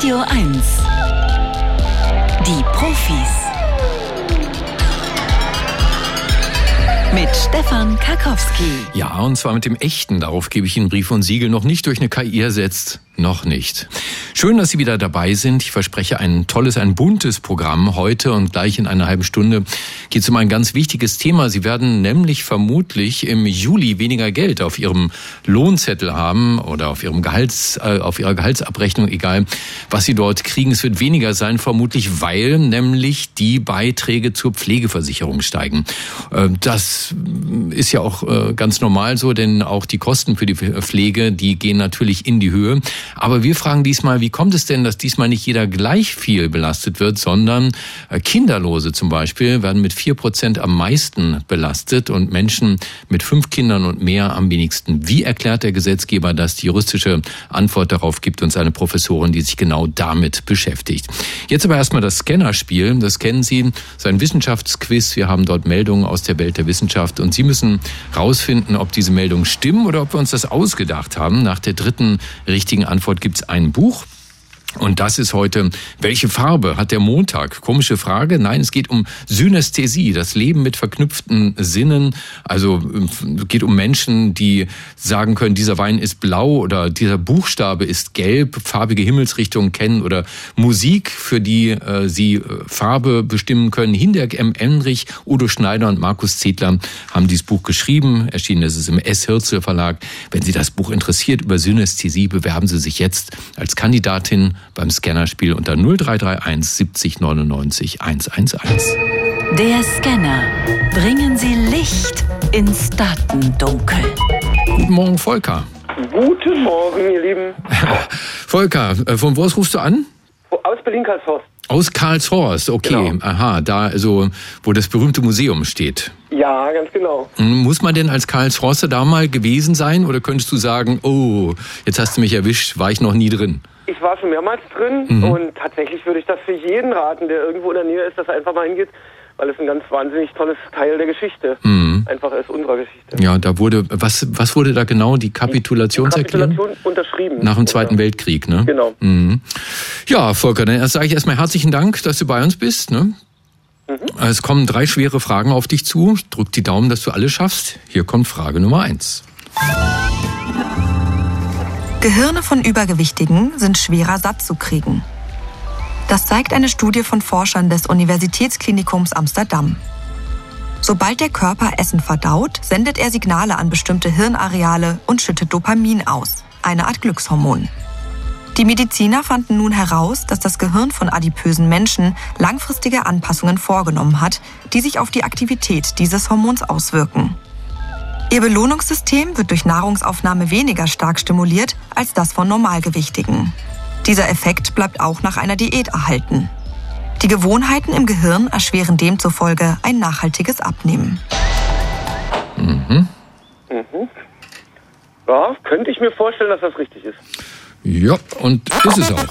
Radio 1. Die Profis. Mit Stefan Karkowski. Ja, und zwar mit dem echten. Darauf gebe ich Ihnen Brief und Siegel noch nicht durch eine KI ersetzt. Noch nicht. Schön, dass Sie wieder dabei sind. Ich verspreche ein tolles, ein buntes Programm heute und gleich in einer halben Stunde geht es um ein ganz wichtiges Thema. Sie werden nämlich vermutlich im Juli weniger Geld auf Ihrem Lohnzettel haben oder auf Ihrem Gehalts, äh, auf Ihrer Gehaltsabrechnung, egal was Sie dort kriegen. Es wird weniger sein, vermutlich, weil nämlich die Beiträge zur Pflegeversicherung steigen. Äh, das ist ja auch äh, ganz normal so, denn auch die Kosten für die Pflege, die gehen natürlich in die Höhe. Aber wir fragen diesmal, wie kommt es denn, dass diesmal nicht jeder gleich viel belastet wird, sondern äh, Kinderlose zum Beispiel werden mit vier Prozent am meisten belastet und Menschen mit fünf Kindern und mehr am wenigsten. Wie erklärt der Gesetzgeber das? Die juristische Antwort darauf gibt uns eine Professorin, die sich genau damit beschäftigt. Jetzt aber erstmal das Scannerspiel. Das kennen Sie, das ist ein Wissenschaftsquiz. Wir haben dort Meldungen aus der Welt der Wissenschaft und Sie müssen rausfinden, ob diese Meldungen stimmen oder ob wir uns das ausgedacht haben. Nach der dritten richtigen Antwort gibt es ein Buch. Und das ist heute, welche Farbe hat der Montag? Komische Frage. Nein, es geht um Synästhesie, das Leben mit verknüpften Sinnen. Also es geht um Menschen, die sagen können, dieser Wein ist blau oder dieser Buchstabe ist gelb, farbige Himmelsrichtungen kennen oder Musik, für die äh, sie äh, Farbe bestimmen können. Hinderk M. Enrich, Udo Schneider und Markus Zedler haben dieses Buch geschrieben. Erschienen ist es im S. Hirzel Verlag. Wenn Sie das Buch interessiert über Synästhesie, bewerben Sie sich jetzt als Kandidatin beim Scannerspiel unter 0331 70 99 111. Der Scanner. Bringen Sie Licht ins Datendunkel. Guten Morgen, Volker. Guten Morgen, ihr Lieben. Volker, äh, von wo aus rufst du an? Aus Berlin-Karlshorst. Aus Karlshorst, okay. Genau. Aha, da also, wo das berühmte Museum steht. Ja, ganz genau. Hm, Muss man denn als Karlshorster da mal gewesen sein oder könntest du sagen, oh, jetzt hast du mich erwischt, war ich noch nie drin? Ich war schon mehrmals drin Mhm. und tatsächlich würde ich das für jeden raten, der irgendwo in der Nähe ist, dass er einfach mal hingeht, weil es ein ganz wahnsinnig tolles Teil der Geschichte Mhm. einfach ist, unserer Geschichte. Ja, da wurde, was, was wurde da genau, die Kapitulationserklärung? Kapitulation unterschrieben. Nach dem Zweiten Oder- Weltkrieg, ne? Genau. Mhm. Ja, Volker, dann sage ich erstmal herzlichen Dank, dass du bei uns bist. Ne? Es kommen drei schwere Fragen auf dich zu. Drück die Daumen, dass du alle schaffst. Hier kommt Frage Nummer eins. Gehirne von Übergewichtigen sind schwerer satt zu kriegen. Das zeigt eine Studie von Forschern des Universitätsklinikums Amsterdam. Sobald der Körper Essen verdaut, sendet er Signale an bestimmte Hirnareale und schüttet Dopamin aus, eine Art Glückshormon. Die Mediziner fanden nun heraus, dass das Gehirn von adipösen Menschen langfristige Anpassungen vorgenommen hat, die sich auf die Aktivität dieses Hormons auswirken. Ihr Belohnungssystem wird durch Nahrungsaufnahme weniger stark stimuliert als das von Normalgewichtigen. Dieser Effekt bleibt auch nach einer Diät erhalten. Die Gewohnheiten im Gehirn erschweren demzufolge ein nachhaltiges Abnehmen. Ja, könnte ich mir vorstellen, dass das richtig ist. Ja, und ist es auch.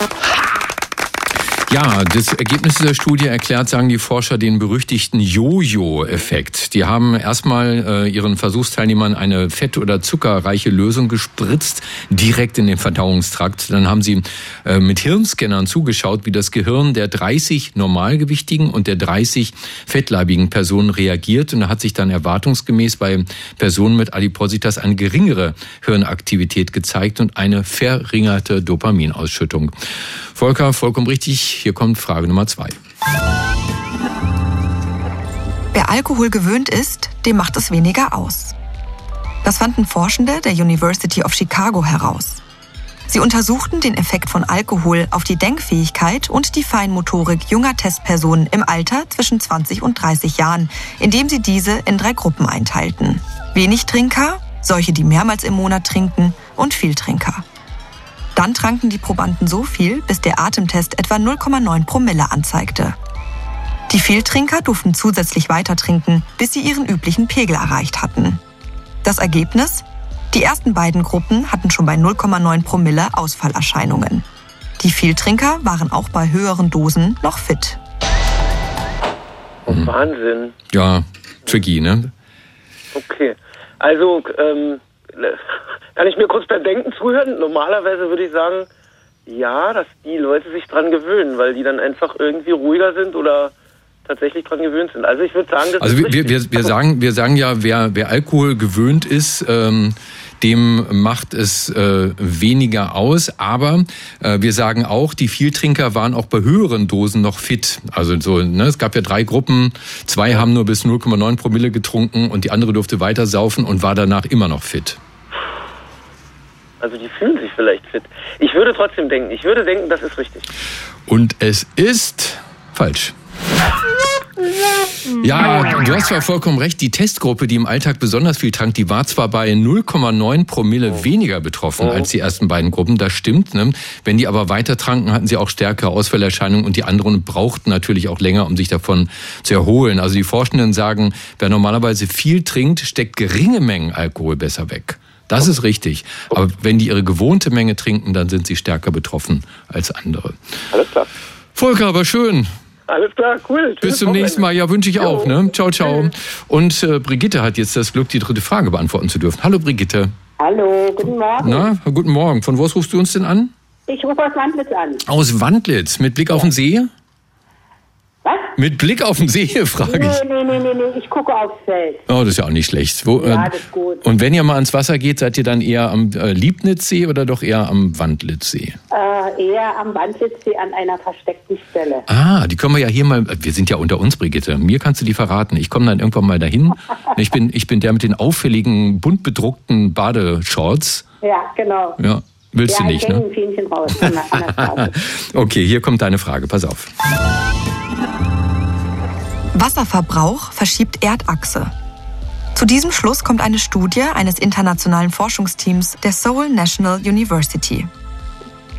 Ja, das Ergebnis dieser Studie erklärt, sagen die Forscher, den berüchtigten Jojo-Effekt. Die haben erstmal äh, ihren Versuchsteilnehmern eine fett- oder zuckerreiche Lösung gespritzt, direkt in den Verdauungstrakt. Dann haben sie äh, mit Hirnscannern zugeschaut, wie das Gehirn der 30 normalgewichtigen und der 30 fettleibigen Personen reagiert. Und da hat sich dann erwartungsgemäß bei Personen mit Adipositas eine geringere Hirnaktivität gezeigt und eine verringerte Dopaminausschüttung. Volker, vollkommen richtig. Hier kommt Frage Nummer zwei. Wer Alkohol gewöhnt ist, dem macht es weniger aus. Das fanden Forschende der University of Chicago heraus. Sie untersuchten den Effekt von Alkohol auf die Denkfähigkeit und die Feinmotorik junger Testpersonen im Alter zwischen 20 und 30 Jahren, indem sie diese in drei Gruppen einteilten. Wenig-Trinker, solche, die mehrmals im Monat trinken und Vieltrinker. Dann tranken die Probanden so viel, bis der Atemtest etwa 0,9 Promille anzeigte. Die Vieltrinker durften zusätzlich weiter trinken, bis sie ihren üblichen Pegel erreicht hatten. Das Ergebnis? Die ersten beiden Gruppen hatten schon bei 0,9 Promille Ausfallerscheinungen. Die Vieltrinker waren auch bei höheren Dosen noch fit. Oh, Wahnsinn. Ja, tricky, ne? Okay. Also, ähm, kann ich mir kurz beim Denken zuhören? Normalerweise würde ich sagen, ja, dass die Leute sich dran gewöhnen, weil die dann einfach irgendwie ruhiger sind oder tatsächlich dran gewöhnt sind. Also ich würde sagen, das Also ist wir, wir, wir sagen, wir sagen ja, wer, wer Alkohol gewöhnt ist, ähm, dem macht es äh, weniger aus. Aber äh, wir sagen auch, die Vieltrinker waren auch bei höheren Dosen noch fit. Also so, ne, es gab ja drei Gruppen, zwei haben nur bis 0,9 Promille getrunken und die andere durfte weiter saufen und war danach immer noch fit. Also die fühlen sich vielleicht fit. Ich würde trotzdem denken, ich würde denken, das ist richtig. Und es ist falsch. Ja, du hast zwar vollkommen recht, die Testgruppe, die im Alltag besonders viel trank, die war zwar bei 0,9 Promille weniger betroffen als die ersten beiden Gruppen, das stimmt. Ne? Wenn die aber weiter tranken, hatten sie auch stärkere Ausfallerscheinungen und die anderen brauchten natürlich auch länger, um sich davon zu erholen. Also die Forschenden sagen, wer normalerweise viel trinkt, steckt geringe Mengen Alkohol besser weg. Das ist richtig. Aber wenn die ihre gewohnte Menge trinken, dann sind sie stärker betroffen als andere. Alles klar. Volker, aber schön. Alles klar, cool. Bis zum nächsten Mal. Ja, wünsche ich Jo. auch. Ne? Ciao, ciao. Und äh, Brigitte hat jetzt das Glück, die dritte Frage beantworten zu dürfen. Hallo, Brigitte. Hallo, guten Morgen. Na, guten Morgen. Von wo rufst du uns denn an? Ich rufe aus Wandlitz an. Aus Wandlitz. Mit Blick auf den See? Was? Mit Blick auf den See, frage Nee, ich. nee, nee, nee, nee, ich gucke aufs Feld. Oh, das ist ja auch nicht schlecht. Wo, Ja, äh, das ist gut. Und wenn ihr mal ans Wasser geht, seid ihr dann eher am äh, Liebnitzsee oder doch eher am Wandlitzsee? Äh, eher am Wandlitzsee an einer versteckten Stelle. Ah, die können wir ja hier mal. Wir sind ja unter uns, Brigitte. Mir kannst du die verraten. Ich komme dann irgendwann mal dahin. Ich bin, ich bin der mit den auffälligen, bunt bedruckten Badeshorts. Ja, genau. Ja, willst ja, du nicht, ich ne? ein Fähnchen raus okay, hier kommt deine Frage. Pass auf. Wasserverbrauch verschiebt Erdachse. Zu diesem Schluss kommt eine Studie eines internationalen Forschungsteams der Seoul National University.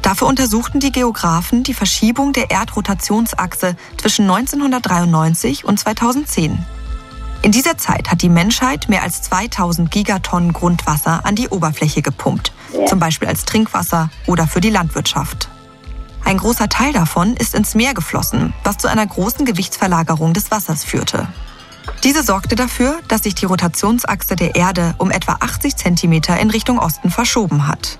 Dafür untersuchten die Geographen die Verschiebung der Erdrotationsachse zwischen 1993 und 2010. In dieser Zeit hat die Menschheit mehr als 2000 Gigatonnen Grundwasser an die Oberfläche gepumpt, zum Beispiel als Trinkwasser oder für die Landwirtschaft. Ein großer Teil davon ist ins Meer geflossen, was zu einer großen Gewichtsverlagerung des Wassers führte. Diese sorgte dafür, dass sich die Rotationsachse der Erde um etwa 80 Zentimeter in Richtung Osten verschoben hat.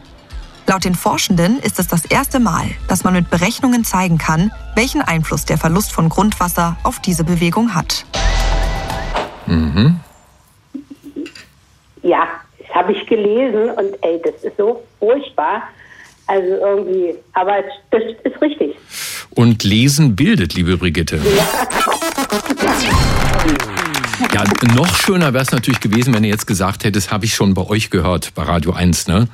Laut den Forschenden ist es das erste Mal, dass man mit Berechnungen zeigen kann, welchen Einfluss der Verlust von Grundwasser auf diese Bewegung hat. Ja, das habe ich gelesen und ey, das ist so furchtbar. Also irgendwie, aber das ist richtig. Und Lesen bildet, liebe Brigitte. Ja, noch schöner wäre es natürlich gewesen, wenn du jetzt gesagt hättest, habe ich schon bei euch gehört, bei Radio 1, ne?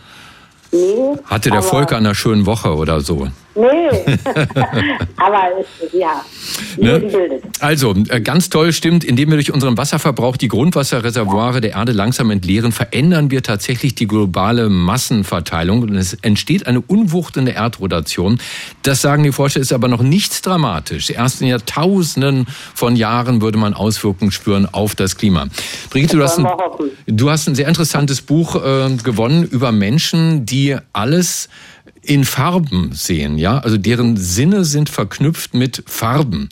Nee, Hatte der Volker an einer schönen Woche oder so. Nee, aber es, ja, Ne? Also, äh, ganz toll stimmt, indem wir durch unseren Wasserverbrauch die Grundwasserreservoire der Erde langsam entleeren, verändern wir tatsächlich die globale Massenverteilung und es entsteht eine Unwucht in der Erdrotation. Das sagen die Forscher, ist aber noch nichts dramatisch. Erst in Jahrtausenden von Jahren würde man Auswirkungen spüren auf das Klima. Brigitte, du hast, ein, du hast ein sehr interessantes Buch äh, gewonnen über Menschen, die alles in Farben sehen, ja, also deren Sinne sind verknüpft mit Farben.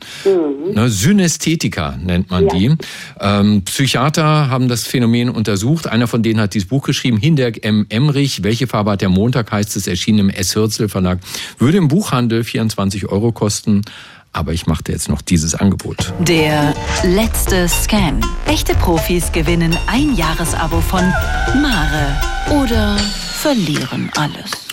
Ne, Synästhetiker nennt man die. Ähm, Psychiater haben das Phänomen untersucht. Einer von denen hat dieses Buch geschrieben, Hinderk M. Emrich. Welche Farbe hat der Montag, heißt es, erschienen im S. Hürzel Verlag. Würde im Buchhandel 24 Euro kosten. Aber ich machte jetzt noch dieses Angebot. Der letzte Scan. Echte Profis gewinnen ein Jahresabo von Mare oder verlieren alles.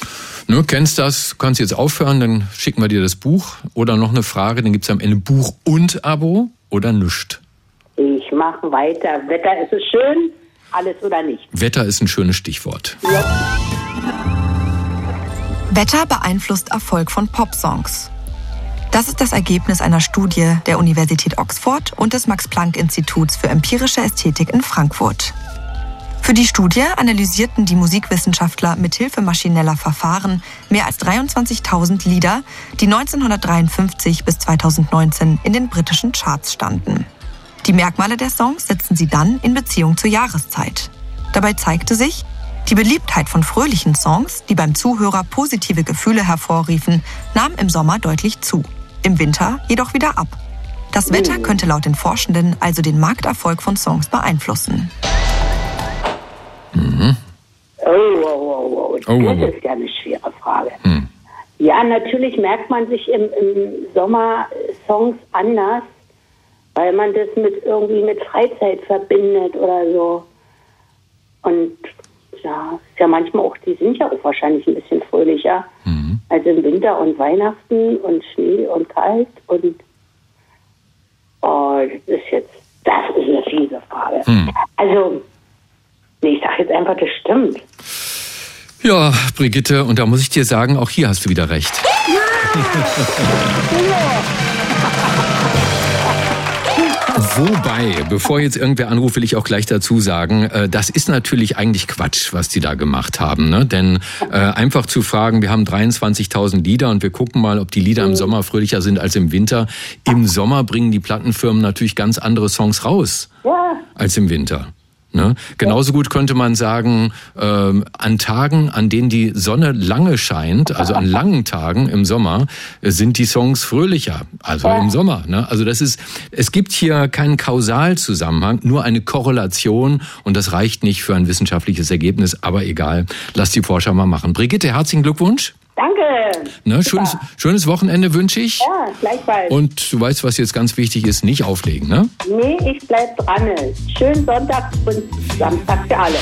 Ne, kennst das, kannst jetzt aufhören, dann schicken wir dir das Buch. Oder noch eine Frage, dann gibt's am Ende Buch und Abo oder nüscht. Ich mache weiter. Wetter ist es schön, alles oder nicht. Wetter ist ein schönes Stichwort. Wetter beeinflusst Erfolg von Popsongs. Das ist das Ergebnis einer Studie der Universität Oxford und des Max-Planck-Instituts für empirische Ästhetik in Frankfurt. Für die Studie analysierten die Musikwissenschaftler mithilfe maschineller Verfahren mehr als 23.000 Lieder, die 1953 bis 2019 in den britischen Charts standen. Die Merkmale der Songs setzen sie dann in Beziehung zur Jahreszeit. Dabei zeigte sich, die Beliebtheit von fröhlichen Songs, die beim Zuhörer positive Gefühle hervorriefen, nahm im Sommer deutlich zu, im Winter jedoch wieder ab. Das Wetter könnte laut den Forschenden also den Markterfolg von Songs beeinflussen. Oh, oh, oh, oh. Oh, oh, das oh. ist ja eine schwere Frage. Ja, natürlich merkt man sich im, im Sommer Songs anders, weil man das mit irgendwie mit Freizeit verbindet oder so. Und ja, ist ja manchmal auch, die sind ja auch wahrscheinlich ein bisschen fröhlicher. Mhm. Also im Winter und Weihnachten und Schnee und kalt und oh, das ist jetzt, das ist eine fiese Frage. Mhm. Also, nee, ich sag jetzt einfach, das stimmt. Ja, Brigitte, und da muss ich dir sagen, auch hier hast du wieder recht. Ja! Wobei, bevor jetzt irgendwer anruft, will ich auch gleich dazu sagen, äh, das ist natürlich eigentlich Quatsch, was die da gemacht haben. Ne? Denn äh, einfach zu fragen, wir haben 23.000 Lieder und wir gucken mal, ob die Lieder im Sommer fröhlicher sind als im Winter. Im Sommer bringen die Plattenfirmen natürlich ganz andere Songs raus als im Winter. Ne? Genauso gut könnte man sagen, ähm, an Tagen, an denen die Sonne lange scheint, also an langen Tagen im Sommer, sind die Songs fröhlicher, also im Sommer. Ne? Also das ist, es gibt hier keinen Kausalzusammenhang, nur eine Korrelation und das reicht nicht für ein wissenschaftliches Ergebnis, aber egal, lass die Forscher mal machen. Brigitte, herzlichen Glückwunsch. Danke. Ne, schönes, schönes Wochenende wünsche ich. Ja, gleichfalls. Und du weißt, was jetzt ganz wichtig ist, nicht auflegen, ne? Nee, ich bleib dran. Schönen Sonntag und Samstag für alle.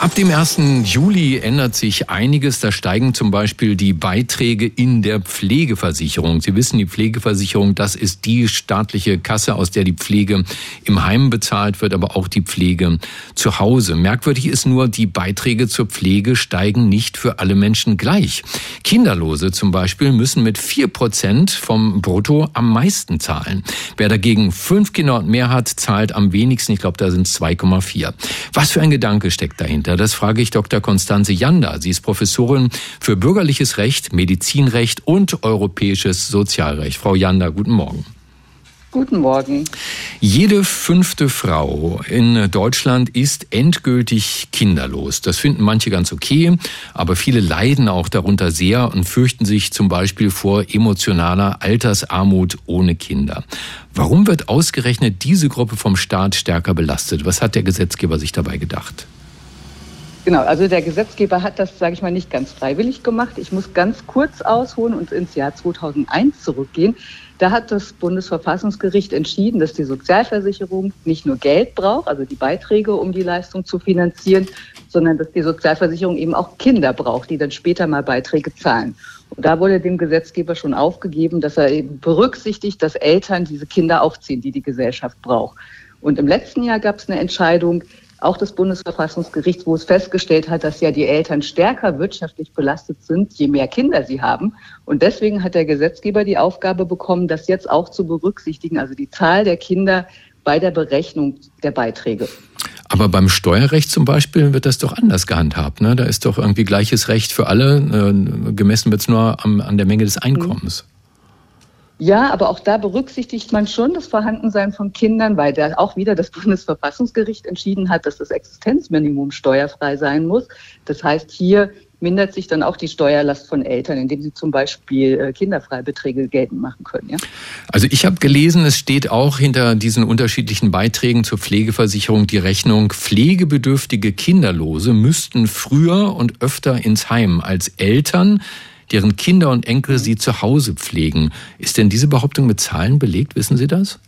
Ab dem 1. Juli ändert sich einiges. Da steigen zum Beispiel die Beiträge in der Pflegeversicherung. Sie wissen, die Pflegeversicherung, das ist die staatliche Kasse, aus der die Pflege im Heim bezahlt wird, aber auch die Pflege zu Hause. Merkwürdig ist nur, die Beiträge zur Pflege steigen nicht für alle Menschen gleich. Kinderlose zum Beispiel müssen mit vier Prozent vom Brutto am meisten zahlen. Wer dagegen fünf Kinder und mehr hat, zahlt am wenigsten. Ich glaube, da sind 2,4. Was für ein Gedanke steckt dahinter? Dahinter? Das frage ich Dr. Konstanze Janda. Sie ist Professorin für bürgerliches Recht, Medizinrecht und europäisches Sozialrecht. Frau Janda, guten Morgen. Guten Morgen. Jede fünfte Frau in Deutschland ist endgültig kinderlos. Das finden manche ganz okay, aber viele leiden auch darunter sehr und fürchten sich zum Beispiel vor emotionaler Altersarmut ohne Kinder. Warum wird ausgerechnet diese Gruppe vom Staat stärker belastet? Was hat der Gesetzgeber sich dabei gedacht? Genau, also der Gesetzgeber hat das, sage ich mal, nicht ganz freiwillig gemacht. Ich muss ganz kurz ausholen und ins Jahr 2001 zurückgehen. Da hat das Bundesverfassungsgericht entschieden, dass die Sozialversicherung nicht nur Geld braucht, also die Beiträge, um die Leistung zu finanzieren, sondern dass die Sozialversicherung eben auch Kinder braucht, die dann später mal Beiträge zahlen. Und da wurde dem Gesetzgeber schon aufgegeben, dass er eben berücksichtigt, dass Eltern diese Kinder aufziehen, die die Gesellschaft braucht. Und im letzten Jahr gab es eine Entscheidung, auch des Bundesverfassungsgerichts, wo es festgestellt hat, dass ja die Eltern stärker wirtschaftlich belastet sind, je mehr Kinder sie haben. Und deswegen hat der Gesetzgeber die Aufgabe bekommen, das jetzt auch zu berücksichtigen, also die Zahl der Kinder bei der Berechnung der Beiträge. Aber beim Steuerrecht zum Beispiel wird das doch anders gehandhabt. Ne? Da ist doch irgendwie gleiches Recht für alle. Äh, gemessen wird es nur am, an der Menge des Einkommens. Mhm. Ja, aber auch da berücksichtigt man schon das Vorhandensein von Kindern, weil da auch wieder das Bundesverfassungsgericht entschieden hat, dass das Existenzminimum steuerfrei sein muss. Das heißt, hier mindert sich dann auch die Steuerlast von Eltern, indem sie zum Beispiel äh, Kinderfreibeträge geltend machen können. Ja? Also ich habe gelesen, es steht auch hinter diesen unterschiedlichen Beiträgen zur Pflegeversicherung die Rechnung, pflegebedürftige Kinderlose müssten früher und öfter ins Heim als Eltern deren Kinder und Enkel sie zu Hause pflegen. Ist denn diese Behauptung mit Zahlen belegt? Wissen Sie das?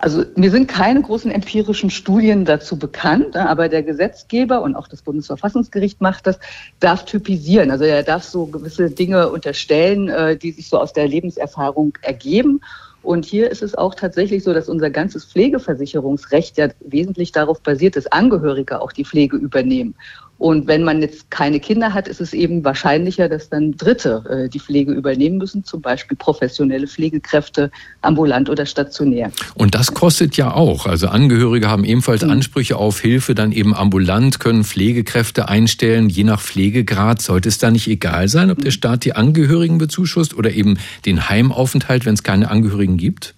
Also mir sind keine großen empirischen Studien dazu bekannt, ne, aber der Gesetzgeber und auch das Bundesverfassungsgericht macht das, darf typisieren. Also er darf so gewisse Dinge unterstellen, äh, die sich so aus der Lebenserfahrung ergeben. Und hier ist es auch tatsächlich so, dass unser ganzes Pflegeversicherungsrecht ja wesentlich darauf basiert, dass Angehörige auch die Pflege übernehmen. Und wenn man jetzt keine Kinder hat, ist es eben wahrscheinlicher, dass dann Dritte äh, die Pflege übernehmen müssen, zum Beispiel professionelle Pflegekräfte, ambulant oder stationär. Und das kostet ja auch. Also Angehörige haben ebenfalls mhm. Ansprüche auf Hilfe, dann eben ambulant können Pflegekräfte einstellen. Je nach Pflegegrad sollte es da nicht egal sein, ob der Staat die Angehörigen bezuschusst oder eben den Heimaufenthalt, wenn es keine Angehörigen gibt?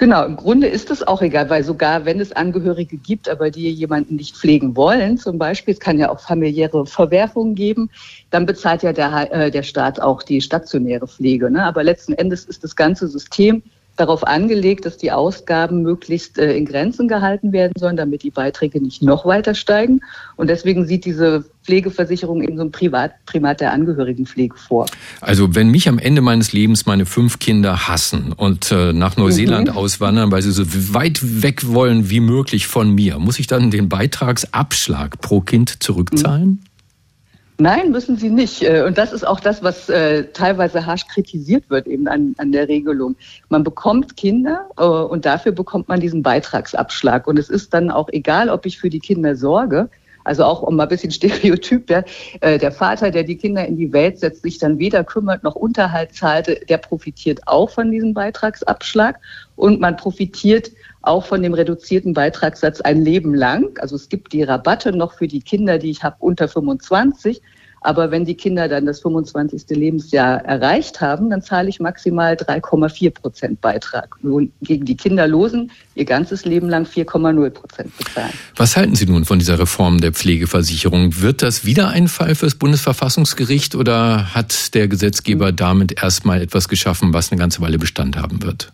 Genau, im Grunde ist es auch egal, weil sogar wenn es Angehörige gibt, aber die jemanden nicht pflegen wollen, zum Beispiel, es kann ja auch familiäre Verwerfungen geben, dann bezahlt ja der, äh, der Staat auch die stationäre Pflege. Ne? Aber letzten Endes ist das ganze System darauf angelegt, dass die Ausgaben möglichst äh, in Grenzen gehalten werden sollen, damit die Beiträge nicht noch weiter steigen. Und deswegen sieht diese Pflegeversicherung eben so ein Privat, Primat der Angehörigenpflege vor. Also wenn mich am Ende meines Lebens meine fünf Kinder hassen und äh, nach Neuseeland mhm. auswandern, weil sie so weit weg wollen wie möglich von mir, muss ich dann den Beitragsabschlag pro Kind zurückzahlen? Mhm. Nein, müssen sie nicht. Äh, und das ist auch das, was äh, teilweise harsch kritisiert wird eben an, an der Regelung. Man bekommt Kinder äh, und dafür bekommt man diesen Beitragsabschlag. Und es ist dann auch egal, ob ich für die Kinder sorge. Also auch um mal ein bisschen Stereotyp, der, der Vater, der die Kinder in die Welt setzt, sich dann weder kümmert noch Unterhalt zahlt, der profitiert auch von diesem Beitragsabschlag. Und man profitiert auch von dem reduzierten Beitragssatz ein Leben lang. Also es gibt die Rabatte noch für die Kinder, die ich habe unter 25. Aber wenn die Kinder dann das 25. Lebensjahr erreicht haben, dann zahle ich maximal 3,4 Prozent Beitrag. Gegen die Kinderlosen ihr ganzes Leben lang 4,0 Prozent bezahlen. Was halten Sie nun von dieser Reform der Pflegeversicherung? Wird das wieder ein Fall fürs Bundesverfassungsgericht oder hat der Gesetzgeber damit erstmal etwas geschaffen, was eine ganze Weile Bestand haben wird?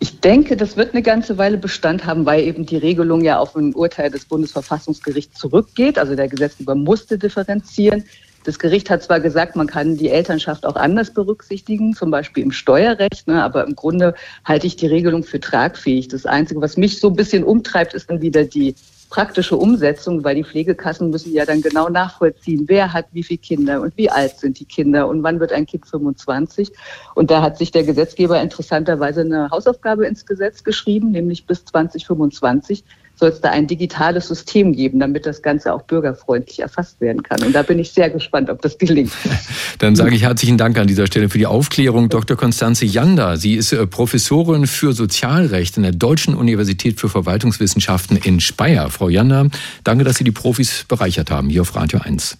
Ich denke, das wird eine ganze Weile Bestand haben, weil eben die Regelung ja auf ein Urteil des Bundesverfassungsgerichts zurückgeht. Also der Gesetzgeber musste differenzieren. Das Gericht hat zwar gesagt, man kann die Elternschaft auch anders berücksichtigen, zum Beispiel im Steuerrecht, ne, aber im Grunde halte ich die Regelung für tragfähig. Das Einzige, was mich so ein bisschen umtreibt, ist dann wieder die praktische Umsetzung, weil die Pflegekassen müssen ja dann genau nachvollziehen, wer hat wie viele Kinder und wie alt sind die Kinder und wann wird ein Kind 25. Und da hat sich der Gesetzgeber interessanterweise eine Hausaufgabe ins Gesetz geschrieben, nämlich bis 2025 soll es da ein digitales System geben, damit das Ganze auch bürgerfreundlich erfasst werden kann. Und da bin ich sehr gespannt, ob das gelingt. Dann sage ich herzlichen Dank an dieser Stelle für die Aufklärung. Dr. Konstanze Janda, sie ist äh, Professorin für Sozialrecht in der Deutschen Universität für Verwaltungswissenschaften in Speyer. Frau Janda, danke, dass Sie die Profis bereichert haben hier auf Radio 1.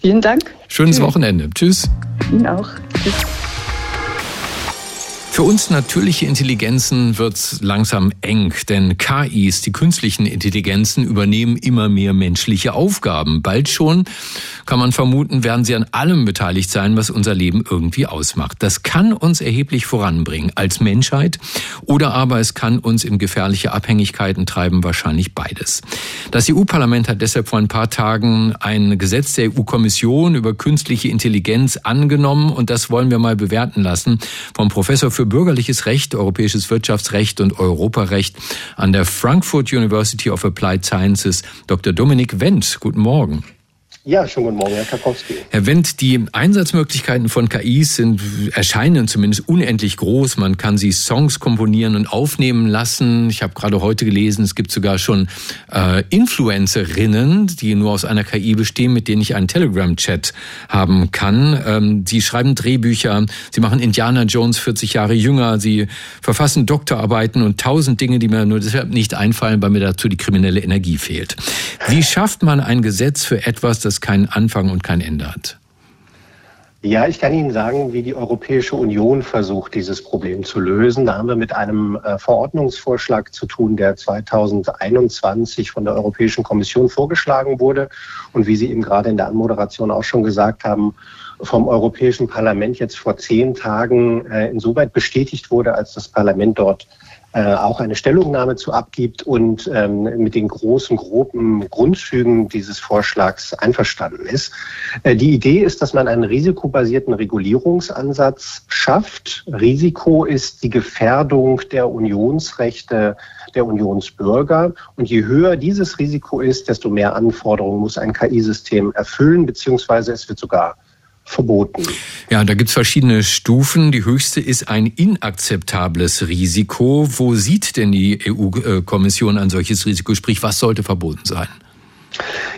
Vielen Dank. Schönes Tschüss. Wochenende. Tschüss. Ihnen auch. Tschüss. Für uns natürliche Intelligenzen wird's langsam eng, denn KIs, die künstlichen Intelligenzen, übernehmen immer mehr menschliche Aufgaben. Bald schon, kann man vermuten, werden sie an allem beteiligt sein, was unser Leben irgendwie ausmacht. Das kann uns erheblich voranbringen als Menschheit oder aber es kann uns in gefährliche Abhängigkeiten treiben, wahrscheinlich beides. Das EU-Parlament hat deshalb vor ein paar Tagen ein Gesetz der EU-Kommission über künstliche Intelligenz angenommen und das wollen wir mal bewerten lassen vom Professor für für bürgerliches Recht, europäisches Wirtschaftsrecht und Europarecht an der Frankfurt University of Applied Sciences, Dr. Dominik Wendt. Guten Morgen. Ja, schönen guten Morgen, Herr Karkowski. Herr Wendt, die Einsatzmöglichkeiten von KIs sind, erscheinen zumindest unendlich groß. Man kann sie Songs komponieren und aufnehmen lassen. Ich habe gerade heute gelesen, es gibt sogar schon äh, Influencerinnen, die nur aus einer KI bestehen, mit denen ich einen Telegram-Chat haben kann. Ähm, sie schreiben Drehbücher, sie machen Indiana Jones 40 Jahre jünger, sie verfassen Doktorarbeiten und tausend Dinge, die mir nur deshalb nicht einfallen, weil mir dazu die kriminelle Energie fehlt. Wie schafft man ein Gesetz für etwas, das das keinen Anfang und kein Ende hat? Ja, ich kann Ihnen sagen, wie die Europäische Union versucht, dieses Problem zu lösen. Da haben wir mit einem äh, Verordnungsvorschlag zu tun, der 2021 von der Europäischen Kommission vorgeschlagen wurde und wie Sie eben gerade in der Anmoderation auch schon gesagt haben, vom Europäischen Parlament jetzt vor zehn Tagen äh, insoweit bestätigt wurde, als das Parlament dort äh, auch eine Stellungnahme zu abgibt und ähm, mit den großen, groben Grundzügen dieses Vorschlags einverstanden ist. Äh, die Idee ist, dass man einen risikobasierten Regulierungsansatz schafft. Risiko ist die Gefährdung der Unionsrechte der Unionsbürger. Und je höher dieses Risiko ist, desto mehr Anforderungen muss ein KI-System erfüllen, beziehungsweise es wird sogar verboten. Ja, da gibt's verschiedene Stufen. Die höchste ist ein inakzeptables Risiko. Wo sieht denn die EU-Kommission ein solches Risiko? Sprich, was sollte verboten sein?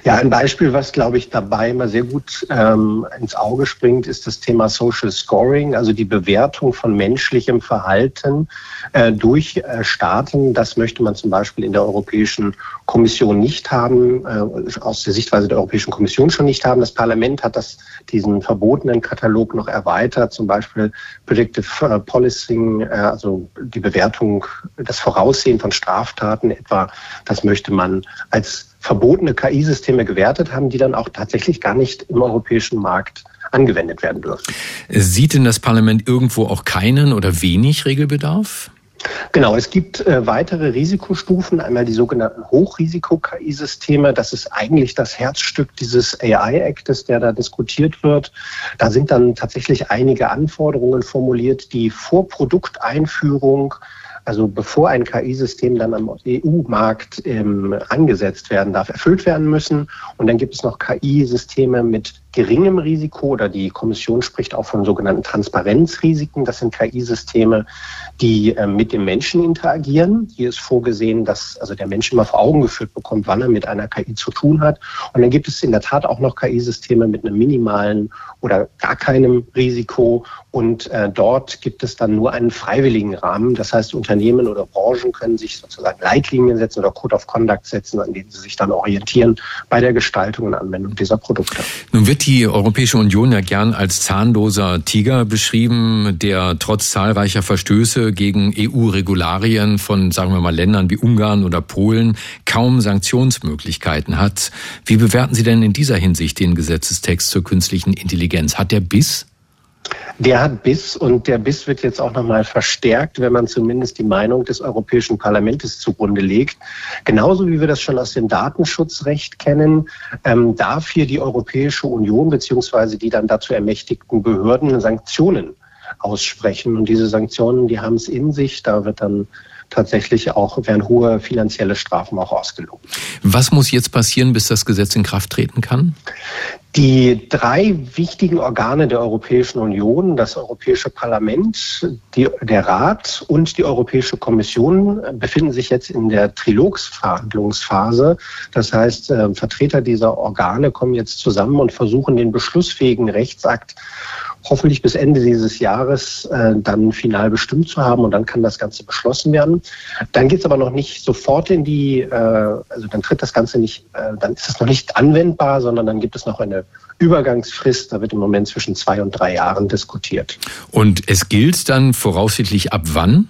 Ja, ein Beispiel, was, glaube ich, dabei immer sehr gut ähm, ins Auge springt, ist das Thema Social Scoring, also die Bewertung von menschlichem Verhalten äh, durch äh, Staaten. Das möchte man zum Beispiel in der Europäischen Kommission nicht haben, äh, aus der Sichtweise der Europäischen Kommission schon nicht haben. Das Parlament hat das, diesen verbotenen Katalog noch erweitert, zum Beispiel Predictive äh, Policing, äh, also die Bewertung, das Voraussehen von Straftaten etwa. Das möchte man als verbotene KI-Systeme gewertet haben, die dann auch tatsächlich gar nicht im europäischen Markt angewendet werden dürfen. Sieht denn das Parlament irgendwo auch keinen oder wenig Regelbedarf? Genau, es gibt äh, weitere Risikostufen, einmal die sogenannten Hochrisiko-KI-Systeme. Das ist eigentlich das Herzstück dieses AI-Actes, der da diskutiert wird. Da sind dann tatsächlich einige Anforderungen formuliert, die vor Produkteinführung also bevor ein KI-System dann am EU-Markt ähm, angesetzt werden darf, erfüllt werden müssen. Und dann gibt es noch KI-Systeme mit geringem Risiko oder die Kommission spricht auch von sogenannten Transparenzrisiken. Das sind KI-Systeme, die äh, mit dem Menschen interagieren. Hier ist vorgesehen, dass also der Mensch immer vor Augen geführt bekommt, wann er mit einer KI zu tun hat. Und dann gibt es in der Tat auch noch KI-Systeme mit einem minimalen oder gar keinem Risiko. Und äh, dort gibt es dann nur einen freiwilligen Rahmen. Das heißt, Unternehmen oder Branchen können sich sozusagen Leitlinien setzen oder Code of Conduct setzen, an denen sie sich dann orientieren bei der Gestaltung und Anwendung dieser Produkte. Nun wird die Europäische Union ja gern als zahnloser Tiger beschrieben, der trotz zahlreicher Verstöße gegen EU-Regularien von, sagen wir mal, Ländern wie Ungarn oder Polen kaum Sanktionsmöglichkeiten hat. Wie bewerten Sie denn in dieser Hinsicht den Gesetzestext zur künstlichen Intelligenz? Hat der Biss? Der hat Biss und der Biss wird jetzt auch nochmal verstärkt, wenn man zumindest die Meinung des Europäischen Parlaments zugrunde legt. Genauso wie wir das schon aus dem Datenschutzrecht kennen, ähm, darf hier die Europäische Union beziehungsweise die dann dazu ermächtigten Behörden Sanktionen aussprechen. Und diese Sanktionen, die haben es in sich. Da wird dann tatsächlich auch, werden hohe finanzielle Strafen auch ausgelobt. Was muss jetzt passieren, bis das Gesetz in Kraft treten kann? Die drei wichtigen Organe der Europäischen Union, das Europäische Parlament, die, der Rat und die Europäische Kommission, befinden sich jetzt in der Trilogsverhandlungsphase. Das heißt, äh, Vertreter dieser Organe kommen jetzt zusammen und versuchen, den beschlussfähigen Rechtsakt hoffentlich bis Ende dieses Jahres äh, dann final bestimmt zu haben und dann kann das Ganze beschlossen werden. Dann geht es aber noch nicht sofort in die, äh, also dann tritt das Ganze nicht, äh, dann ist es noch nicht anwendbar, sondern dann gibt es noch eine Übergangsfrist. Da wird im Moment zwischen zwei und drei Jahren diskutiert. Und es gilt dann voraussichtlich ab wann?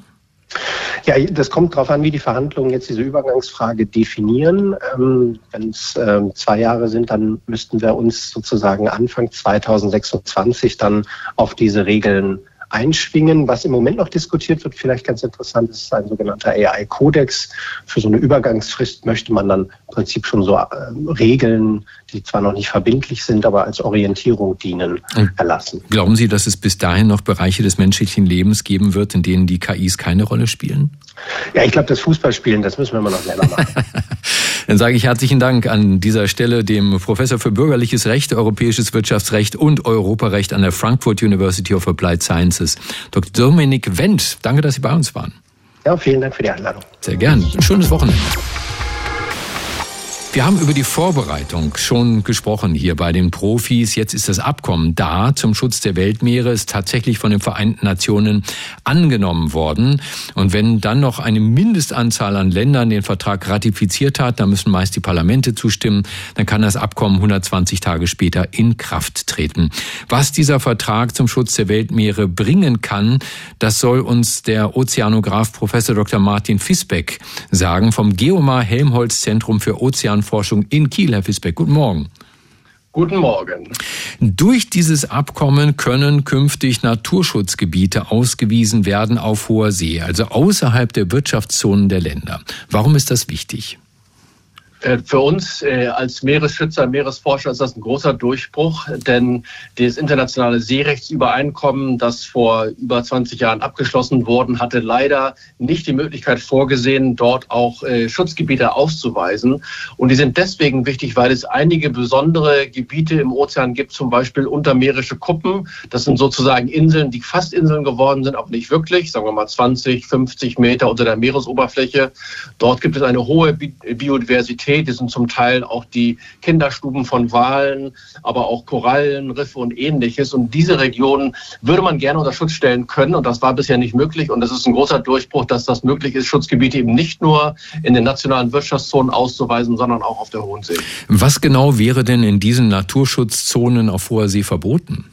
Ja, das kommt darauf an, wie die Verhandlungen jetzt diese Übergangsfrage definieren. Ähm, Wenn es ähm, zwei Jahre sind, dann müssten wir uns sozusagen Anfang 2026 dann auf diese Regeln einschwingen. Was im Moment noch diskutiert wird, vielleicht ganz interessant, ist ein sogenannter AI-Kodex. Für so eine Übergangsfrist möchte man dann im Prinzip schon so äh, Regeln, die zwar noch nicht verbindlich sind, aber als Orientierung dienen, erlassen. Glauben Sie, dass es bis dahin noch Bereiche des menschlichen Lebens geben wird, in denen die KIs keine Rolle spielen? Ja, ich glaube, das Fußballspielen, das müssen wir immer noch selber machen. Dann sage ich herzlichen Dank an dieser Stelle dem Professor für Bürgerliches Recht, Europäisches Wirtschaftsrecht und Europarecht an der Frankfurt University of Applied Sciences, Dr. Dominik Wendt. Danke, dass Sie bei uns waren. Ja, vielen Dank für die Einladung. Sehr gern. Ein schönes Wochenende. Wir haben über die Vorbereitung schon gesprochen hier bei den Profis. Jetzt ist das Abkommen da zum Schutz der Weltmeere, ist tatsächlich von den Vereinten Nationen angenommen worden. Und wenn dann noch eine Mindestanzahl an Ländern den Vertrag ratifiziert hat, dann müssen meist die Parlamente zustimmen, dann kann das Abkommen 120 Tage später in Kraft treten. Was dieser Vertrag zum Schutz der Weltmeere bringen kann, das soll uns der Ozeanograf Professor Dr. Martin Fisbeck sagen vom Geomar Helmholtz Zentrum für Ozean Forschung in Kiel, Herr Fisbeck. Guten Morgen. Guten Morgen. Durch dieses Abkommen können künftig Naturschutzgebiete ausgewiesen werden auf hoher See, also außerhalb der Wirtschaftszonen der Länder. Warum ist das wichtig? Äh, für uns äh, als Meeresschützer, Meeresforscher ist das ein großer Durchbruch, denn das internationale Seerechtsübereinkommen, das vor über 20 Jahren abgeschlossen worden, hatte leider nicht die Möglichkeit vorgesehen, dort auch äh, Schutzgebiete auszuweisen. Und die sind deswegen wichtig, weil es einige besondere Gebiete im Ozean gibt, zum Beispiel untermeerische Kuppen. Das sind sozusagen Inseln, die fast Inseln geworden sind, aber nicht wirklich, sagen wir mal 20, 50 Meter unter der Meeresoberfläche. Dort gibt es eine hohe Biodiversität Qualität. Das sind zum Teil auch die Kinderstuben von Walen, aber auch Korallen, Riffe und ähnliches. Und diese Regionen würde man gerne unter Schutz stellen können. Und das war bisher nicht möglich. Und es ist ein großer Durchbruch, dass das möglich ist, Schutzgebiete eben nicht nur in den nationalen Wirtschaftszonen auszuweisen, sondern auch auf der Hohen See. Was genau wäre denn in diesen Naturschutzzonen auf hoher See verboten?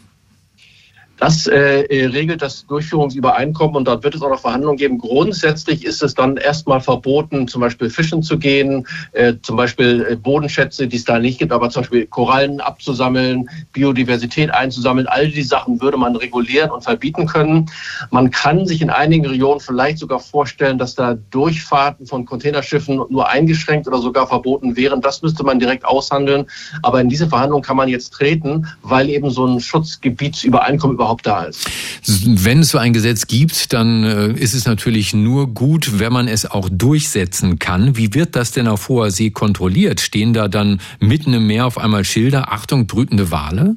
Das äh, äh, regelt das Durchführungsübereinkommen und dort wird es auch noch Verhandlungen geben. Grundsätzlich ist es dann erstmal verboten, zum Beispiel fischen zu gehen, äh, zum Beispiel äh, Bodenschätze, die es da nicht gibt, aber zum Beispiel Korallen abzusammeln, Biodiversität einzusammeln. All die Sachen würde man regulieren und verbieten können. Man kann sich in einigen Regionen vielleicht sogar vorstellen, dass da Durchfahrten von Containerschiffen nur eingeschränkt oder sogar verboten wären. Das müsste man direkt aushandeln. Aber in diese Verhandlungen kann man jetzt treten, weil eben so ein Schutzgebietsübereinkommen überhaupt überhaupt da ist. Wenn es so ein Gesetz gibt, dann äh, ist es natürlich nur gut, wenn man es auch durchsetzen kann. Wie wird das denn auf hoher See kontrolliert? Stehen da dann mitten im Meer auf einmal Schilder, Achtung, brütende Wale?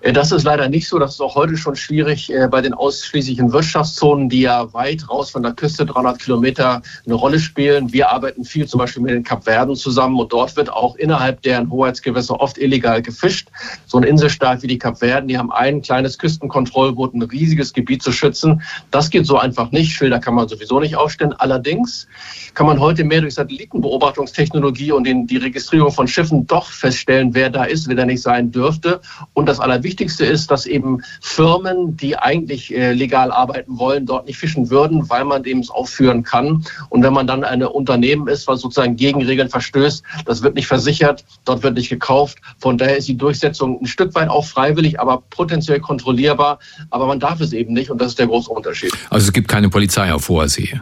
Äh, das ist leider nicht so. Das ist auch heute schon schwierig äh, bei den ausschließlichen Wirtschaftszonen, die ja weit raus von der Küste, 300 Kilometer, eine Rolle spielen. Wir arbeiten viel zum Beispiel mit den Kapverden zusammen und dort wird auch innerhalb deren Hoheitsgewässer oft illegal gefischt. So ein Inselstaat wie die Kapverden, die haben ein kleines Küstenkontrollboot, ein riesiges Gebiet zu schützen. Das geht so einfach nicht. Schilder kann man sowieso nicht aufstellen. Allerdings kann man heute mehr durch Satellitenbeobachtungstechnologie und die Registrierung von Schiffen doch feststellen, wer da ist, wer da nicht sein dürfte. Und das Allerwichtigste Wichtigste ist, dass eben Firmen, die eigentlich äh, legal arbeiten wollen, dort nicht fischen würden, weil man dem es aufführen kann. Und wenn man dann ein Unternehmen ist, was sozusagen gegen Regeln verstößt, das wird nicht versichert, dort wird nicht gekauft. Von daher ist die Durchsetzung ein Stück weit auch freiwillig, aber potenziell kontrollierbar. Aber man darf es eben nicht und das ist der große Unterschied. Also es gibt keine Polizei auf hoher See.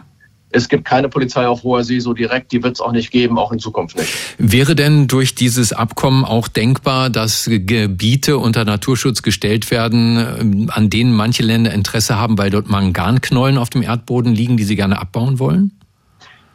Es gibt keine Polizei auf hoher See so direkt, die wird es auch nicht geben, auch in Zukunft nicht. Wäre denn durch dieses Abkommen auch denkbar, dass Gebiete unter Naturschutz gestellt werden, an denen manche Länder Interesse haben, weil dort Manganknollen auf dem Erdboden liegen, die sie gerne abbauen wollen?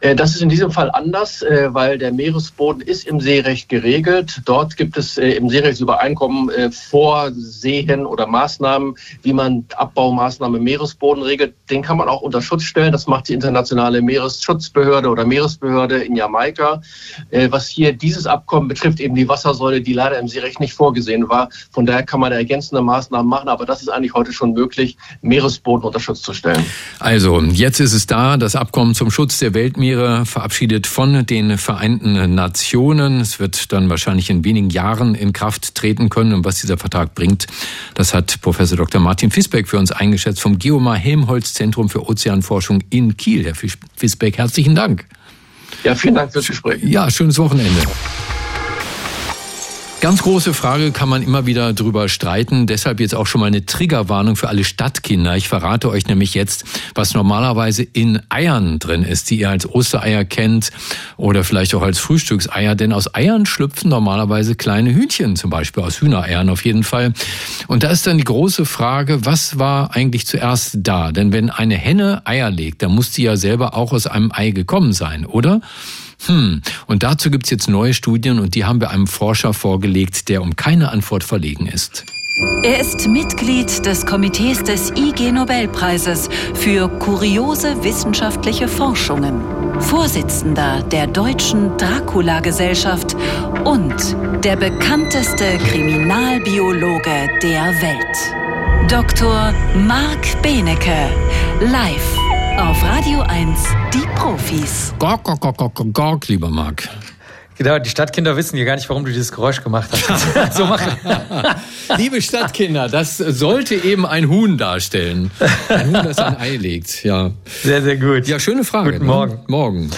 Äh, das ist in diesem Fall anders, äh, weil der Meeresboden ist im Seerecht geregelt. Dort gibt es äh, im Seerechtsübereinkommen Vorsehen oder Maßnahmen, wie man Abbaumaßnahmen im Meeresboden regelt. Den kann man auch unter Schutz stellen. Das macht die internationale Meeresschutzbehörde oder Meeresbehörde in Jamaika. Was hier dieses Abkommen betrifft, eben die Wassersäule, die leider im Seerecht nicht vorgesehen war. Von daher kann man da ergänzende Maßnahmen machen, aber das ist eigentlich heute schon möglich, Meeresboden unter Schutz zu stellen. Also, jetzt ist es da, das Abkommen zum Schutz der Weltmeere Papiere verabschiedet von den Vereinten Nationen. Es wird dann wahrscheinlich in wenigen Jahren in Kraft treten können. Und was dieser Vertrag bringt, das hat Professor Dr. Martin Fisbeck für uns eingeschätzt vom Geomar Helmholtz Zentrum für Ozeanforschung in Kiel. Herr Fisbeck, herzlichen Dank. Ja, vielen Dank fürs Gespräch. Ja, schönes Wochenende. Ganz große Frage kann man immer wieder drüber streiten. Deshalb jetzt auch schon mal eine Triggerwarnung für alle Stadtkinder. Ich verrate euch nämlich jetzt, was normalerweise in Eiern drin ist, die ihr als Ostereier kennt oder vielleicht auch als Frühstückseier. Denn aus Eiern schlüpfen normalerweise kleine Hühnchen, zum Beispiel aus Hühnereiern auf jeden Fall. Und da ist dann die große Frage, was war eigentlich zuerst da? Denn wenn eine Henne Eier legt, dann muss sie ja selber auch aus einem Ei gekommen sein, oder? Hm, und dazu gibt's jetzt neue Studien und die haben wir einem Forscher vorgelegt, der um keine Antwort verlegen ist. Er ist Mitglied des Komitees des IG Nobelpreises für kuriose wissenschaftliche Forschungen, Vorsitzender der Deutschen Dracula-Gesellschaft und der bekannteste Kriminalbiologe der Welt. Dr. Marc Benecke, live auf Radio 1, die Profis. Gork, gork, gork, gork, gork, lieber Marc. Genau, die Stadtkinder wissen ja gar nicht, warum du dieses Geräusch gemacht hast. so machen. Liebe Stadtkinder, das sollte eben ein Huhn darstellen. Ein Huhn, das ein Ei legt, ja. Sehr, sehr gut. Ja, schöne Frage. Guten Morgen. Ne? Morgen.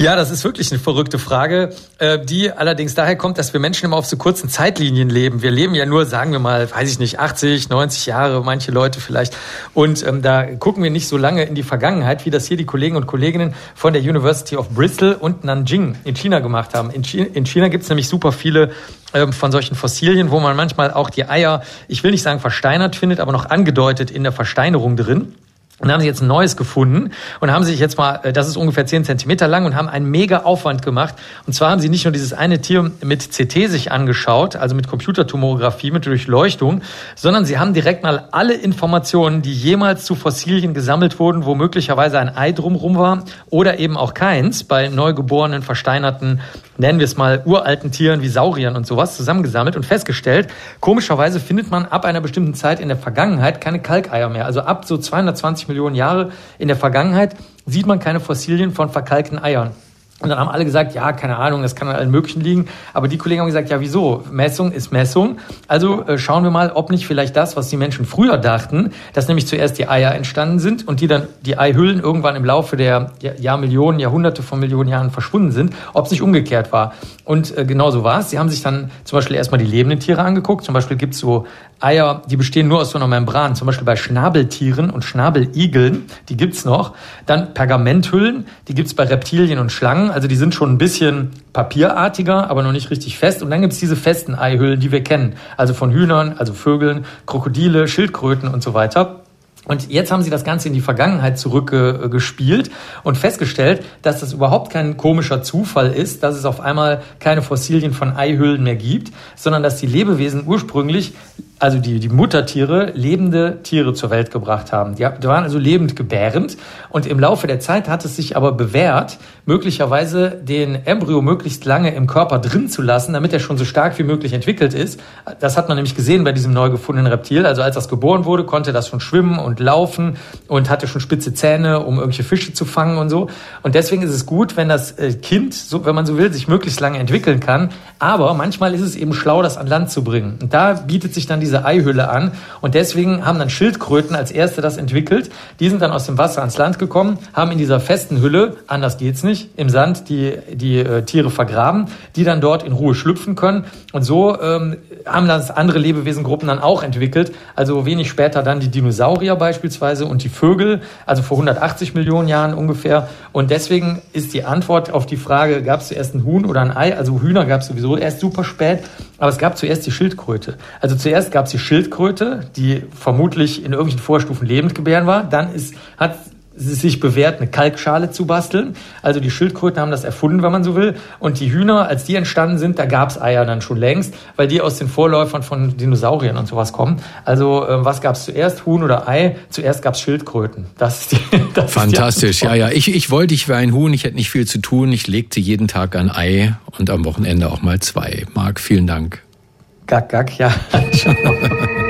Ja, das ist wirklich eine verrückte Frage, äh, die allerdings daher kommt, dass wir Menschen immer auf so kurzen Zeitlinien leben. Wir leben ja nur, sagen wir mal, weiß ich nicht, 80, 90 Jahre, manche Leute vielleicht. Und ähm, da gucken wir nicht so lange in die Vergangenheit, wie das hier die Kollegen und Kolleginnen von der University of Bristol und Nanjing in China gemacht haben. In China, in China gibt es nämlich super viele ähm, von solchen Fossilien, wo man manchmal auch die Eier, ich will nicht sagen versteinert findet, aber noch angedeutet in der Versteinerung drin. Und haben sie jetzt ein neues gefunden und haben sich jetzt mal, äh, das ist ungefähr 10 Zentimeter lang und haben einen mega Aufwand gemacht. Und zwar haben sie nicht nur dieses eine Tier mit CT sich angeschaut, also mit Computertomographie, mit Durchleuchtung, sondern sie haben direkt mal alle Informationen, die jemals zu Fossilien gesammelt wurden, wo möglicherweise ein Ei drumrum war oder eben auch keins, bei neugeborenen, versteinerten, nennen wir es mal, uralten Tieren wie Sauriern und sowas zusammengesammelt und festgestellt, komischerweise findet man ab einer bestimmten Zeit in der Vergangenheit keine Kalkeier mehr. Also ab so 220 Millionen Jahre in der Vergangenheit sieht man keine Fossilien von verkalkten Eiern. Und dann haben alle gesagt, ja, keine Ahnung, das kann an allen möglichen liegen. Aber die Kollegen haben gesagt, ja, wieso? Messung ist Messung. Also äh, schauen wir mal, ob nicht vielleicht das, was die Menschen früher dachten, dass nämlich zuerst die Eier entstanden sind und die dann die Eihüllen irgendwann im Laufe der Jahrmillionen, Jahrhunderte von Millionen Jahren verschwunden sind, ob es nicht umgekehrt war. Und äh, genau so war es. Sie haben sich dann zum Beispiel erstmal die lebenden Tiere angeguckt. Zum Beispiel gibt es so Eier, die bestehen nur aus so einer Membran, zum Beispiel bei Schnabeltieren und Schnabeligeln, die gibt's noch. Dann Pergamenthüllen, die gibt's bei Reptilien und Schlangen, also die sind schon ein bisschen papierartiger, aber noch nicht richtig fest. Und dann gibt's diese festen Eihüllen, die wir kennen, also von Hühnern, also Vögeln, Krokodile, Schildkröten und so weiter. Und jetzt haben sie das Ganze in die Vergangenheit zurückgespielt und festgestellt, dass das überhaupt kein komischer Zufall ist, dass es auf einmal keine Fossilien von Eihüllen mehr gibt, sondern dass die Lebewesen ursprünglich also die, die Muttertiere, lebende Tiere zur Welt gebracht haben. Die, waren also lebend gebärend und im Laufe der Zeit hat es sich aber bewährt, möglicherweise den Embryo möglichst lange im Körper drin zu lassen, damit er schon so stark wie möglich entwickelt ist. Das hat man nämlich gesehen bei diesem neu gefundenen Reptil. Also als das geboren wurde, konnte das schon schwimmen und laufen und hatte schon spitze Zähne, um irgendwelche Fische zu fangen und so. Und deswegen ist es gut, wenn das äh, Kind, so, wenn man so will, sich möglichst lange entwickeln kann. Aber manchmal ist es eben schlau, das an Land zu bringen. Und da bietet sich dann diese Eihülle an. Und deswegen haben dann Schildkröten als erste das entwickelt. Die sind dann aus dem Wasser ans Land gekommen, haben in dieser festen Hülle, anders geht's nicht, im Sand die, die äh, Tiere vergraben, die dann dort in Ruhe schlüpfen können. Und so ähm, haben das andere Lebewesengruppen dann auch entwickelt. Also wenig später dann die Dinosaurier beispielsweise und die Vögel, also vor 180 Millionen Jahren ungefähr. Und deswegen ist die Antwort auf die Frage, gab es zuerst ein Huhn oder ein Ei? Also Hühner gab es sowieso erst super spät, aber es gab zuerst die Schildkröte. Also zuerst gab es die Schildkröte, die vermutlich in irgendwelchen Vorstufen lebend gebären war. Dann ist, hat sich bewährt, eine Kalkschale zu basteln. Also die Schildkröten haben das erfunden, wenn man so will. Und die Hühner, als die entstanden sind, da gab es Eier dann schon längst, weil die aus den Vorläufern von Dinosauriern und sowas kommen. Also äh, was gab es zuerst, Huhn oder Ei? Zuerst gab es Schildkröten. Das ist die, das Fantastisch, ist die ja, ja. Ich, ich wollte, ich wäre ein Huhn, ich hätte nicht viel zu tun. Ich legte jeden Tag ein Ei und am Wochenende auch mal zwei. Marc, vielen Dank. Gack, gack, ja.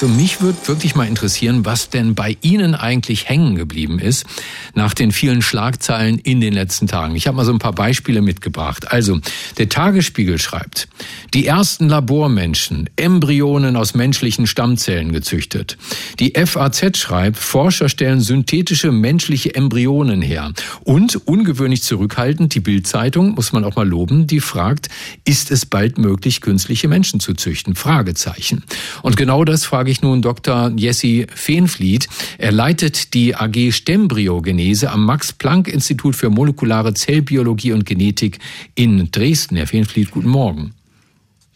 So, mich würde wirklich mal interessieren, was denn bei Ihnen eigentlich hängen geblieben ist nach den vielen Schlagzeilen in den letzten Tagen. Ich habe mal so ein paar Beispiele mitgebracht. Also, der Tagesspiegel schreibt, die ersten Labormenschen, Embryonen aus menschlichen Stammzellen gezüchtet. Die FAZ schreibt, Forscher stellen synthetische menschliche Embryonen her. Und ungewöhnlich zurückhaltend, die Bildzeitung, muss man auch mal loben, die fragt, ist es bald möglich, künstliche Menschen zu züchten? Fragezeichen. Und genau das frage frage ich nun Dr. Jesse Feenfliet. Er leitet die AG Stembryogenese am Max-Planck-Institut für molekulare Zellbiologie und Genetik in Dresden. Herr Feenfliet, guten Morgen.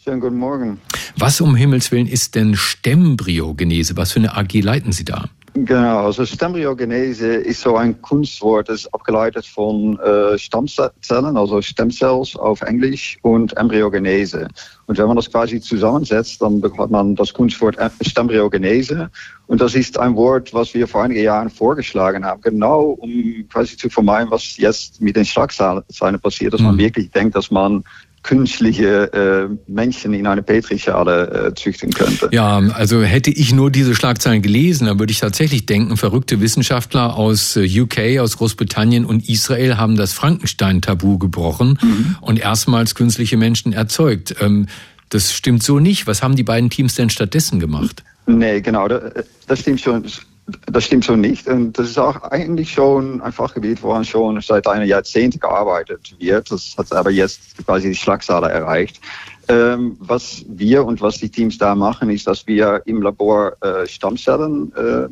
Schönen guten Morgen. Was um Himmels Willen ist denn Stembryogenese? Was für eine AG leiten Sie da? Genau, also Stembryogenese ist so ein Kunstwort, das ist abgeleitet von äh, Stammzellen, also Stemcells auf Englisch und Embryogenese. Und wenn man das quasi zusammensetzt, dann hat man das Kunstwort Stembryogenese. Und das ist ein Wort, was wir vor einigen Jahren vorgeschlagen haben, genau um quasi zu vermeiden, was jetzt mit den Schlagzeilen passiert, dass man mhm. wirklich denkt, dass man künstliche äh, Menschen in eine Petrischale äh, züchten könnte. Ja, also hätte ich nur diese Schlagzeilen gelesen, dann würde ich tatsächlich denken, verrückte Wissenschaftler aus äh, UK, aus Großbritannien und Israel haben das Frankenstein-Tabu gebrochen mhm. und erstmals künstliche Menschen erzeugt. Ähm, das stimmt so nicht. Was haben die beiden Teams denn stattdessen gemacht? Nee, genau, das, das stimmt schon das stimmt so nicht. Und das ist auch eigentlich schon ein Fachgebiet, woran schon seit einer Jahrzehnte gearbeitet wird. Das hat aber jetzt quasi die Schlagzahl erreicht. Ähm, was wir und was die Teams da machen, ist, dass wir im Labor äh, Stammzellen äh,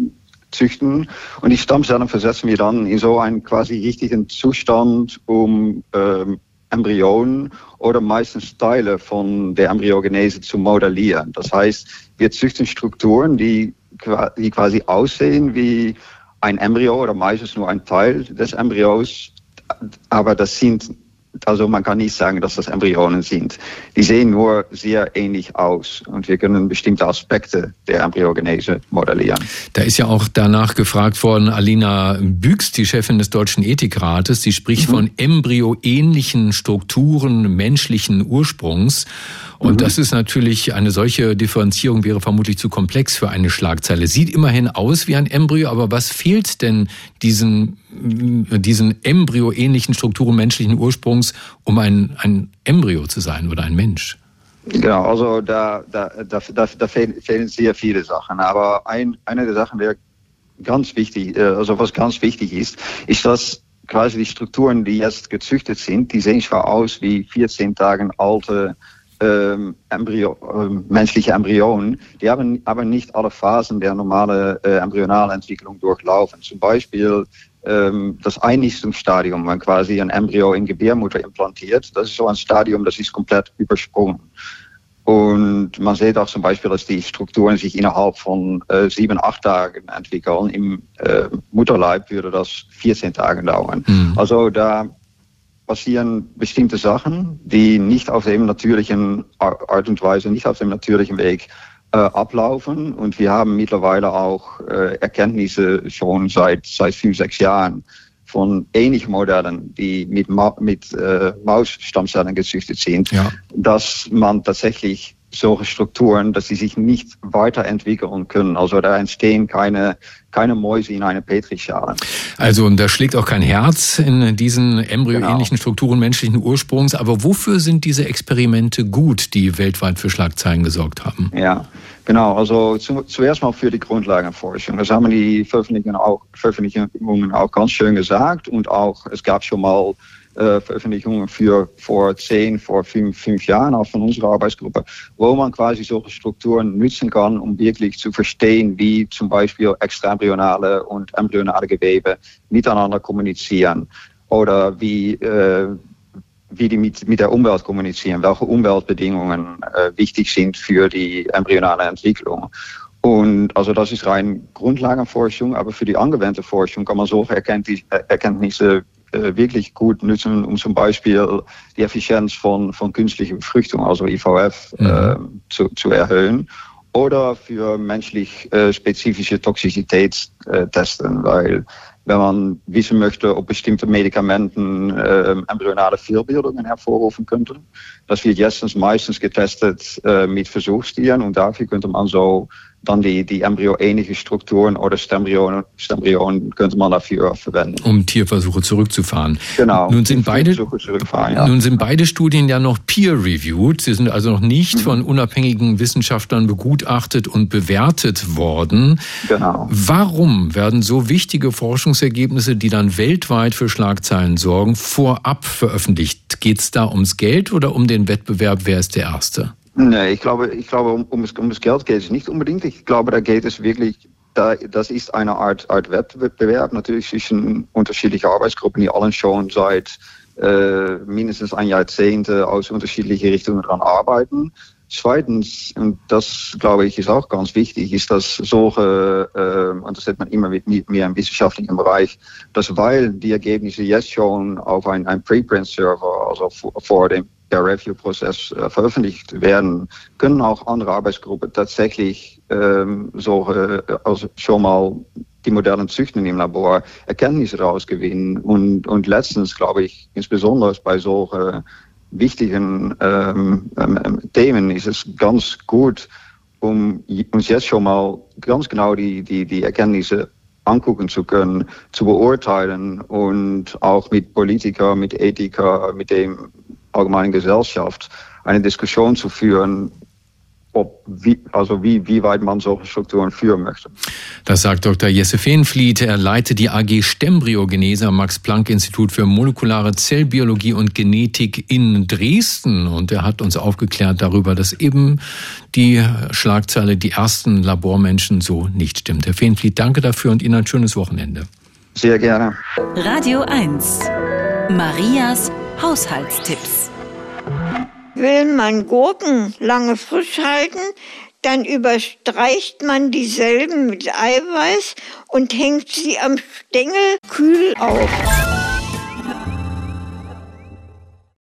züchten und die Stammzellen versetzen wir dann in so einen quasi richtigen Zustand, um ähm, Embryonen oder meistens Teile von der Embryogenese zu modellieren. Das heißt, wir züchten Strukturen, die die quasi aussehen wie ein Embryo oder meistens nur ein Teil des Embryos, aber das sind also man kann nicht sagen, dass das Embryonen sind. Die sehen nur sehr ähnlich aus und wir können bestimmte Aspekte der Embryogenese modellieren. Da ist ja auch danach gefragt worden, Alina Büchs, die Chefin des Deutschen Ethikrates, sie spricht mhm. von embryoähnlichen Strukturen menschlichen Ursprungs. Und mhm. das ist natürlich, eine solche Differenzierung wäre vermutlich zu komplex für eine Schlagzeile. Sieht immerhin aus wie ein Embryo, aber was fehlt denn diesen, diesen Embryo-ähnlichen Strukturen menschlichen Ursprungs, um ein, ein Embryo zu sein oder ein Mensch? Genau, also da, da, da, da, da fehlen sehr viele Sachen. Aber ein, eine der Sachen, die ganz wichtig, äh, also was ganz wichtig ist, ist, dass quasi die Strukturen, die jetzt gezüchtet sind, die sehen zwar aus wie 14 Tage alte ähm, Embryo, äh, menschliche Embryonen, die haben aber nicht alle Phasen der normalen äh, Embryonalentwicklung durchlaufen. Zum Beispiel ähm, das Einnistungsstadium, wenn quasi ein Embryo in Gebärmutter implantiert, das ist so ein Stadium, das ist komplett übersprungen. Und man sieht auch zum Beispiel, dass die Strukturen sich innerhalb von äh, sieben, acht Tagen entwickeln. Im äh, Mutterleib würde das 14 Tage dauern. Mhm. Also da passieren bestimmte Sachen, die nicht auf dem natürlichen Art und Weise, nicht auf dem natürlichen Weg äh, ablaufen. Und wir haben mittlerweile auch äh, Erkenntnisse schon seit, seit fünf, sechs Jahren von ähnlichen Modellen, die mit, Ma mit äh, Mausstammzellen gezüchtet sind, ja. dass man tatsächlich solche Strukturen, dass sie sich nicht weiterentwickeln können. Also da entstehen keine, keine Mäuse in einer Petrischale. Also da schlägt auch kein Herz in diesen embryoähnlichen genau. Strukturen menschlichen Ursprungs. Aber wofür sind diese Experimente gut, die weltweit für Schlagzeilen gesorgt haben? Ja, genau. Also zu, zuerst mal für die Grundlagenforschung. Das haben die Veröffentlichungen auch, Veröffentlichungen auch ganz schön gesagt. Und auch, es gab schon mal Veröffentlichungen für vor zehn, vor fünf, fünf Jahren, auch von unserer Arbeitsgruppe, wo man quasi solche Strukturen nutzen kann, um wirklich zu verstehen, wie zum Beispiel extraembryonale und embryonale Gewebe miteinander kommunizieren oder wie, äh, wie die mit, mit der Umwelt kommunizieren, welche Umweltbedingungen äh, wichtig sind für die embryonale Entwicklung. Und also das ist rein Grundlagenforschung, aber für die angewandte Forschung kann man solche Erkenntnisse äh, wirklich gut nutzen, um zum Beispiel die Effizienz von, von künstlicher Befruchtung, also IVF, mhm. äh, zu, zu erhöhen. Oder für menschlich äh, spezifische Toxizitätstesten, äh, weil wenn man wissen möchte, ob bestimmte Medikamenten äh, embryonale Fehlbildungen hervorrufen könnten. Das wird jetzt meistens getestet äh, mit Versuchstieren und dafür könnte man so dann die, die embryoähnliche Strukturen oder Stembryonen, Stembryonen könnte man dafür verwenden. Um Tierversuche zurückzufahren. Genau. Nun sind beide, ja. nun sind beide Studien ja noch peer-reviewed. Sie sind also noch nicht mhm. von unabhängigen Wissenschaftlern begutachtet und bewertet worden. Genau. Warum werden so wichtige Forschungsergebnisse, die dann weltweit für Schlagzeilen sorgen, vorab veröffentlicht? Geht es da ums Geld oder um den Wettbewerb? Wer ist der Erste? Nee, ich glaube, ich glaube um, um, um das Geld geht es nicht unbedingt. Ich glaube, da geht es wirklich, da, das ist eine Art, Art Wettbewerb natürlich zwischen unterschiedlichen Arbeitsgruppen, die allen schon seit äh, mindestens ein Jahrzehnt aus unterschiedlichen Richtungen daran arbeiten. Zweitens, und das glaube ich ist auch ganz wichtig, ist, dass solche, äh, und das sieht man immer mit, mehr im wissenschaftlichen Bereich, dass weil die Ergebnisse jetzt schon auf ein, ein Preprint-Server, also vor, vor dem der Review-Prozess äh, veröffentlicht werden, können auch andere Arbeitsgruppen tatsächlich ähm, solche, äh, also schon mal die modernen Züchten im Labor Erkenntnisse rausgewinnen. Und, und letztens, glaube ich, insbesondere bei solchen wichtigen ähm, ähm, Themen ist es ganz gut, um uns jetzt schon mal ganz genau die, die, die Erkenntnisse angucken zu können, zu beurteilen und auch mit Politikern, mit Ethiker, mit dem allgemeinen Gesellschaft eine Diskussion zu führen, ob wie, also wie, wie weit man solche Strukturen führen möchte. Das sagt Dr. Jesse Feenfliet. Er leitet die AG Stembryogenese am Max-Planck-Institut für molekulare Zellbiologie und Genetik in Dresden. Und er hat uns aufgeklärt darüber, dass eben die Schlagzeile, die ersten Labormenschen so nicht stimmt. Herr Feenfliet, danke dafür und Ihnen ein schönes Wochenende. Sehr gerne. Radio 1. Marias Haushaltstipps. Will man Gurken lange frisch halten, dann überstreicht man dieselben mit Eiweiß und hängt sie am Stängel kühl auf.